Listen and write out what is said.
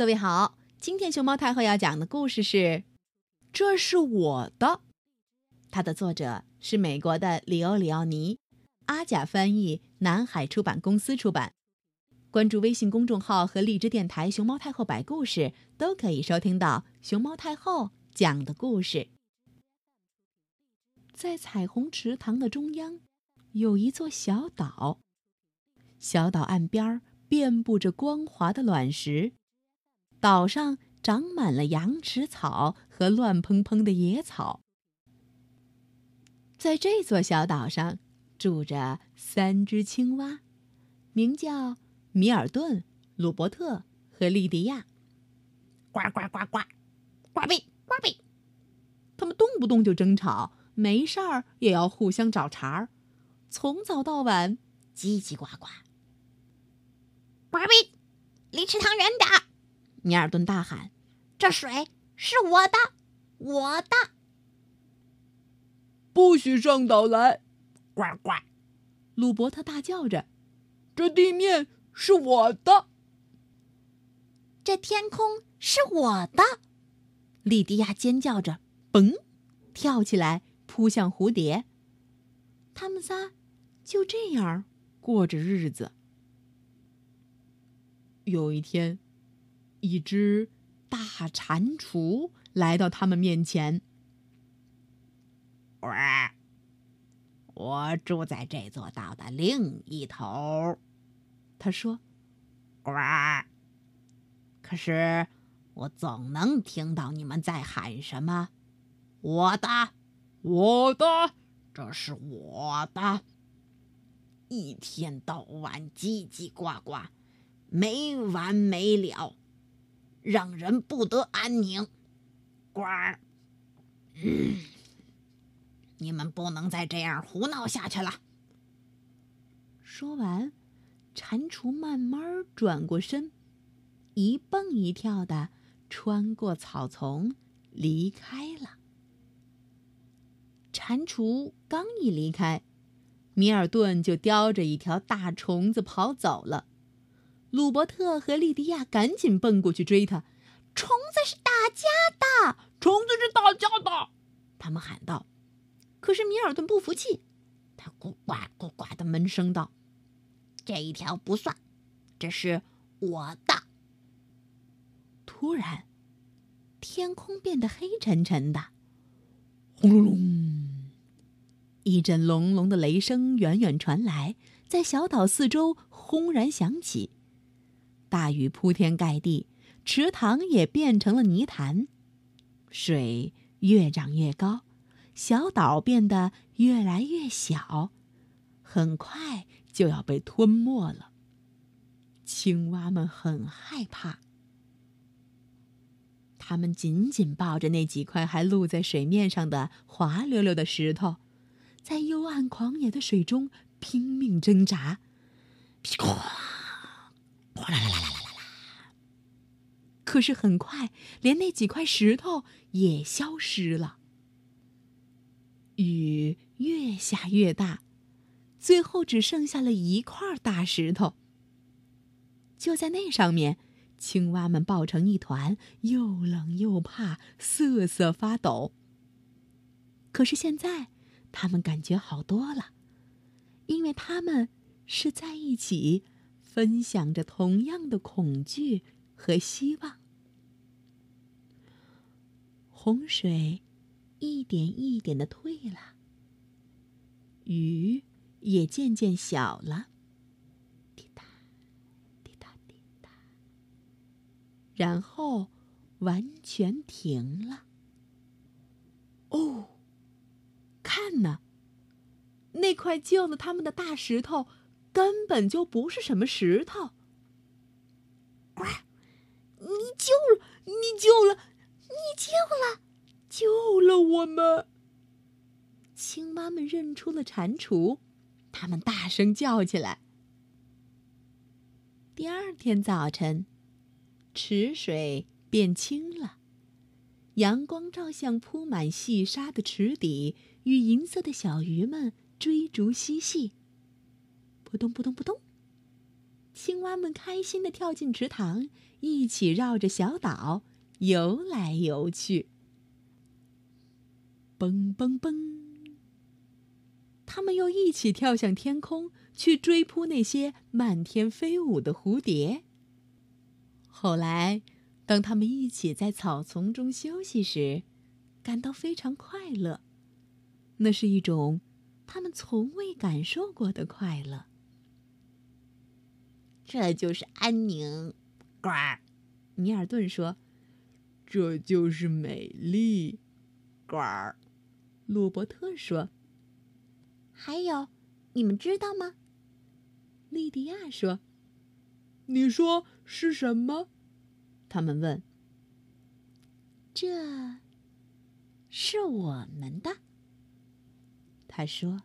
各位好，今天熊猫太后要讲的故事是《这是我的》，它的作者是美国的里欧里奥尼，阿甲翻译，南海出版公司出版。关注微信公众号和荔枝电台“熊猫太后摆故事”，都可以收听到熊猫太后讲的故事。在彩虹池塘的中央，有一座小岛，小岛岸边遍布着光滑的卵石。岛上长满了羊齿草和乱蓬蓬的野草。在这座小岛上，住着三只青蛙，名叫米尔顿、鲁伯特和莉迪亚。呱呱呱呱，呱比呱比。他们动不动就争吵，没事儿也要互相找茬儿，从早到晚叽叽呱呱。呱比，离池塘远点儿。米尔顿大喊：“这水是我的，我的！不许上岛来！”呱呱，鲁伯特大叫着：“这地面是我的，这天空是我的！”莉迪亚尖叫着：“嘣！”跳起来扑向蝴蝶。他们仨就这样过着日子。有一天。一只大蟾蜍来到他们面前。“喂，我住在这座岛的另一头。”他说，“喂，可是我总能听到你们在喊什么：‘我的，我的，这是我的！’一天到晚叽叽呱呱，没完没了。”让人不得安宁，呱！嗯，你们不能再这样胡闹下去了。说完，蟾蜍慢慢转过身，一蹦一跳的穿过草丛，离开了。蟾蜍刚一离开，米尔顿就叼着一条大虫子跑走了。鲁伯特和莉迪亚赶紧奔过去追他，虫子是大家的，虫子是大家的，他们喊道。可是米尔顿不服气，他咕呱咕呱的闷声道：“这一条不算，这是我的。”突然，天空变得黑沉沉的，轰隆隆，一阵隆隆的雷声远远传来，在小岛四周轰然响起。大雨铺天盖地，池塘也变成了泥潭，水越涨越高，小岛变得越来越小，很快就要被吞没了。青蛙们很害怕，它们紧紧抱着那几块还露在水面上的滑溜溜的石头，在幽暗狂野的水中拼命挣扎。哗啦啦啦啦啦啦！可是很快，连那几块石头也消失了。雨越下越大，最后只剩下了一块大石头。就在那上面，青蛙们抱成一团，又冷又怕，瑟瑟发抖。可是现在，他们感觉好多了，因为他们是在一起。分享着同样的恐惧和希望。洪水一点一点的退了，雨也渐渐小了，滴答滴答滴答，然后完全停了。哦，看呐，那块救了他们的大石头。根本就不是什么石头。呱！你救了，你救了，你救了，救了我们！青蛙们认出了蟾蜍，他们大声叫起来。第二天早晨，池水变清了，阳光照向铺满细沙的池底，与银色的小鱼们追逐嬉戏。扑通扑通扑通，青蛙们开心地跳进池塘，一起绕着小岛游来游去。蹦蹦蹦！他们又一起跳向天空，去追扑那些漫天飞舞的蝴蝶。后来，当他们一起在草丛中休息时，感到非常快乐。那是一种他们从未感受过的快乐。这就是安宁，呱！尼尔顿说：“这就是美丽，呱！”罗伯特说：“还有，你们知道吗？”莉迪亚说：“你说是什么？”他们问。“这是我们的。”他说。